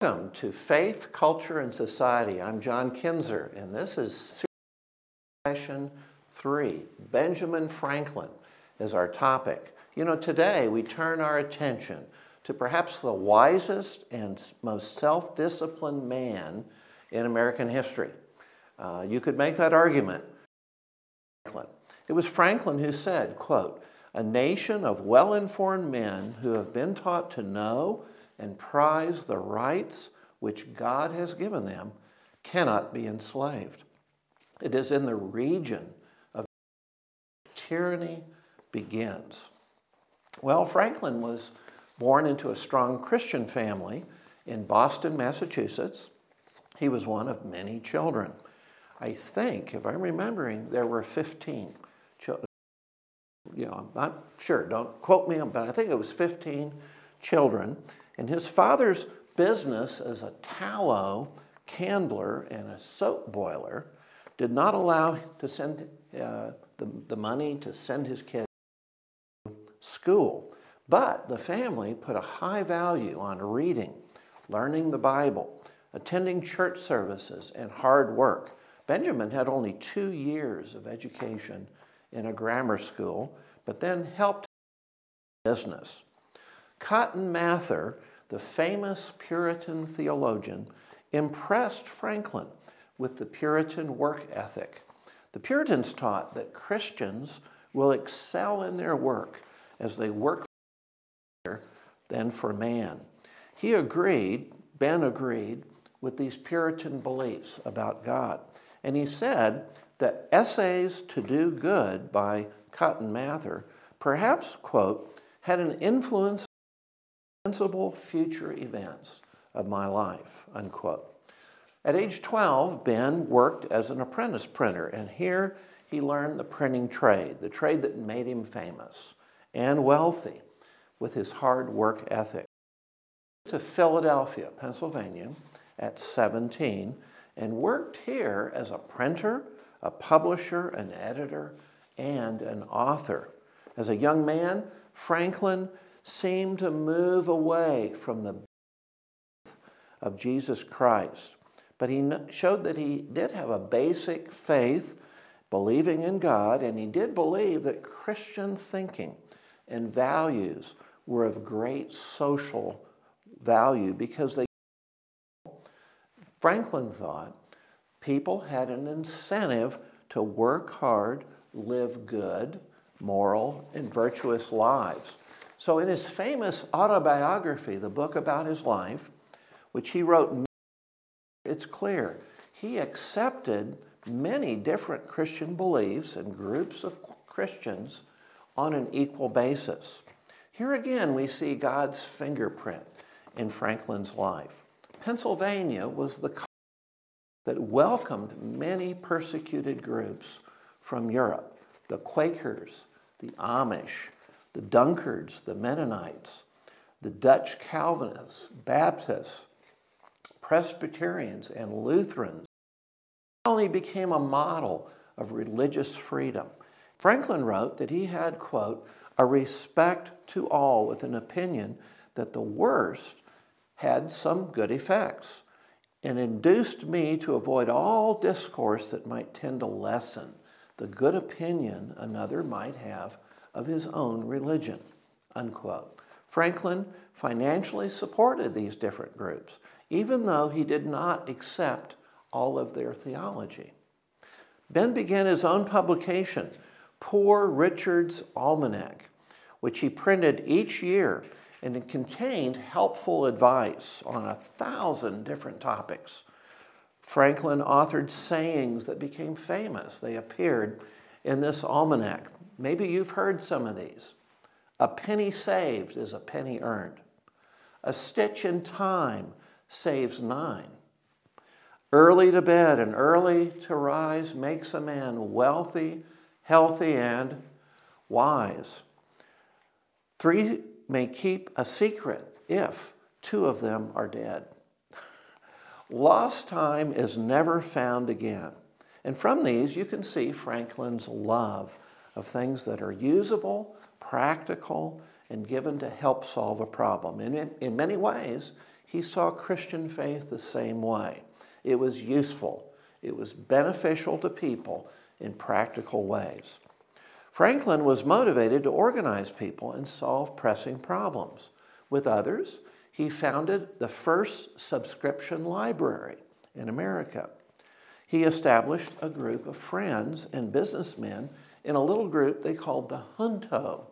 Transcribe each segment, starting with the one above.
Welcome to Faith, Culture, and Society. I'm John Kinzer, and this is session three. Benjamin Franklin is our topic. You know, today we turn our attention to perhaps the wisest and most self disciplined man in American history. Uh, you could make that argument. It was Franklin who said, quote, a nation of well informed men who have been taught to know and prize the rights which God has given them cannot be enslaved. It is in the region of tyranny begins. Well, Franklin was born into a strong Christian family in Boston, Massachusetts. He was one of many children. I think, if I'm remembering, there were 15 children. You know, I'm not sure, don't quote me, but I think it was 15 children. And his father's business as a tallow candler and a soap boiler did not allow to send uh, the, the money to send his kids to school. But the family put a high value on reading, learning the Bible, attending church services, and hard work. Benjamin had only two years of education in a grammar school, but then helped business. Cotton Mather the famous Puritan theologian, impressed Franklin with the Puritan work ethic. The Puritans taught that Christians will excel in their work as they work than for man. He agreed, Ben agreed, with these Puritan beliefs about God. And he said that Essays to Do Good by Cotton Mather perhaps, quote, had an influence sensible future events of my life, unquote. At age 12, Ben worked as an apprentice printer, and here he learned the printing trade, the trade that made him famous and wealthy with his hard work ethic. To Philadelphia, Pennsylvania, at 17, and worked here as a printer, a publisher, an editor, and an author. As a young man, Franklin seemed to move away from the birth of Jesus Christ. But he showed that he did have a basic faith, believing in God, and he did believe that Christian thinking and values were of great social value because they Franklin thought people had an incentive to work hard, live good, moral, and virtuous lives. So, in his famous autobiography, the book about his life, which he wrote, it's clear he accepted many different Christian beliefs and groups of Christians on an equal basis. Here again, we see God's fingerprint in Franklin's life. Pennsylvania was the that welcomed many persecuted groups from Europe the Quakers, the Amish, the Dunkards, the Mennonites, the Dutch Calvinists, Baptists, Presbyterians, and Lutherans. Colony became a model of religious freedom. Franklin wrote that he had, quote, a respect to all with an opinion that the worst had some good effects and induced me to avoid all discourse that might tend to lessen the good opinion another might have of his own religion. Unquote. Franklin financially supported these different groups, even though he did not accept all of their theology. Ben began his own publication, Poor Richard's Almanac, which he printed each year, and it contained helpful advice on a thousand different topics. Franklin authored sayings that became famous. They appeared in this almanac. Maybe you've heard some of these. A penny saved is a penny earned. A stitch in time saves nine. Early to bed and early to rise makes a man wealthy, healthy, and wise. Three may keep a secret if two of them are dead. Lost time is never found again. And from these, you can see Franklin's love of things that are usable, practical, and given to help solve a problem. And in, in many ways, he saw Christian faith the same way. It was useful, it was beneficial to people in practical ways. Franklin was motivated to organize people and solve pressing problems. With others, he founded the first subscription library in America. He established a group of friends and businessmen in a little group they called the Junto.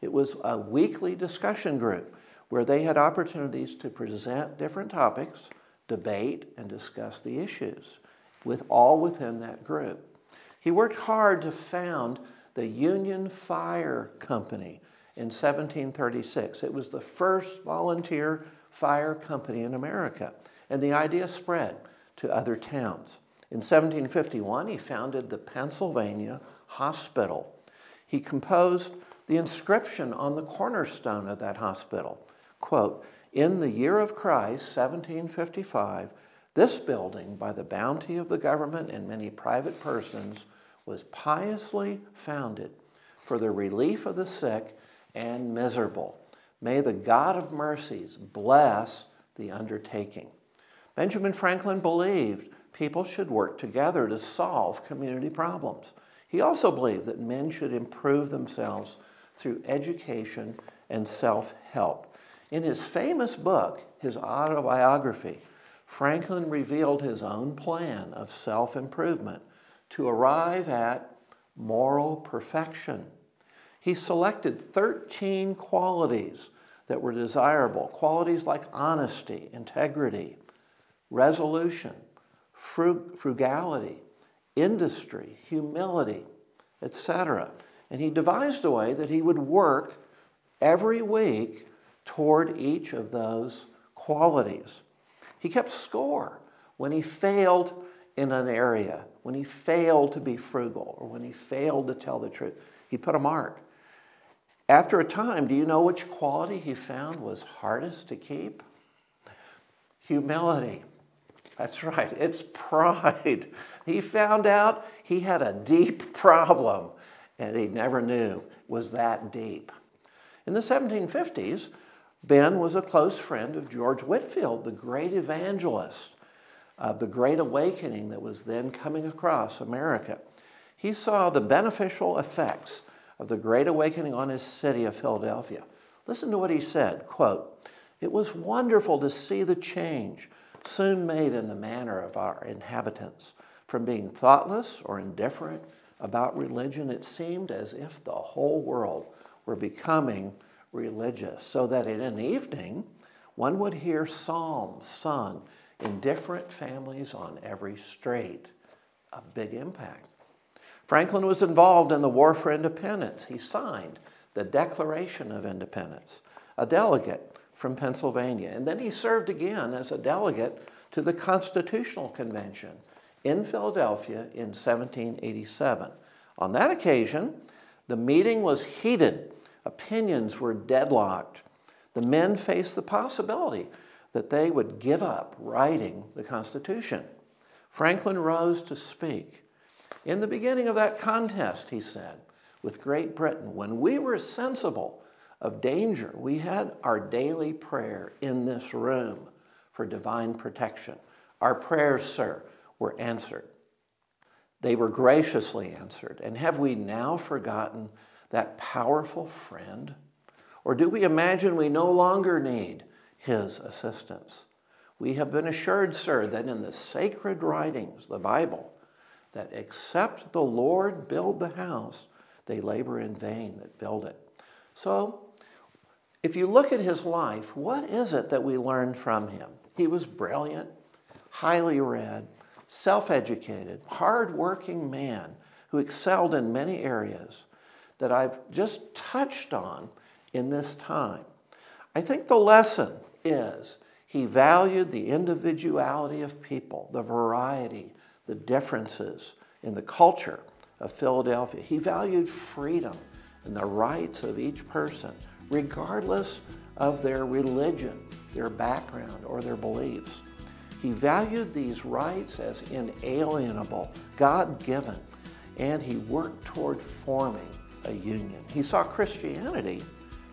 It was a weekly discussion group where they had opportunities to present different topics, debate, and discuss the issues, with all within that group. He worked hard to found the Union Fire Company in 1736. It was the first volunteer fire company in America, and the idea spread to other towns. In 1751, he founded the Pennsylvania Hospital. He composed the inscription on the cornerstone of that hospital quote, In the year of Christ, 1755, this building, by the bounty of the government and many private persons, was piously founded for the relief of the sick and miserable. May the God of mercies bless the undertaking. Benjamin Franklin believed people should work together to solve community problems. He also believed that men should improve themselves through education and self help. In his famous book, his autobiography, Franklin revealed his own plan of self improvement to arrive at moral perfection. He selected 13 qualities that were desirable qualities like honesty, integrity, resolution, frugality, industry, humility, etc. And he devised a way that he would work every week toward each of those qualities. He kept score when he failed in an area, when he failed to be frugal, or when he failed to tell the truth. He put a mark. After a time, do you know which quality he found was hardest to keep? Humility. That's right, it's pride. He found out he had a deep problem, and he never knew was that deep. In the 1750s, Ben was a close friend of George Whitefield, the great evangelist of the Great Awakening that was then coming across America. He saw the beneficial effects of the Great Awakening on his city of Philadelphia. Listen to what he said, quote, "It was wonderful to see the change soon made in the manner of our inhabitants. From being thoughtless or indifferent about religion, it seemed as if the whole world were becoming religious, so that in an evening one would hear psalms sung in different families on every street. A big impact. Franklin was involved in the War for Independence. He signed the Declaration of Independence, a delegate from Pennsylvania. And then he served again as a delegate to the Constitutional Convention in Philadelphia in 1787. On that occasion, the meeting was heated opinions were deadlocked. The men faced the possibility that they would give up writing the Constitution. Franklin rose to speak. In the beginning of that contest, he said, with Great Britain, when we were sensible of danger, we had our daily prayer in this room for divine protection. Our prayers, sir, were answered. They were graciously answered. And have we now forgotten that powerful friend? Or do we imagine we no longer need his assistance? We have been assured, sir, that in the sacred writings, the Bible, that except the Lord build the house, they labor in vain that build it. So, if you look at his life, what is it that we learned from him? He was brilliant, highly read, self educated, hard working man who excelled in many areas that I've just touched on in this time. I think the lesson is he valued the individuality of people, the variety, the differences in the culture of Philadelphia. He valued freedom and the rights of each person, regardless of their religion, their background, or their beliefs. He valued these rights as inalienable, God given, and he worked toward forming a union. He saw Christianity,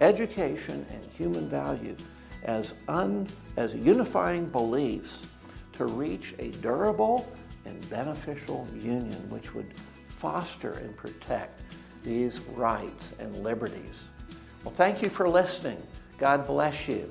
education, and human value as, un, as unifying beliefs to reach a durable and beneficial union which would foster and protect these rights and liberties. Well, thank you for listening. God bless you.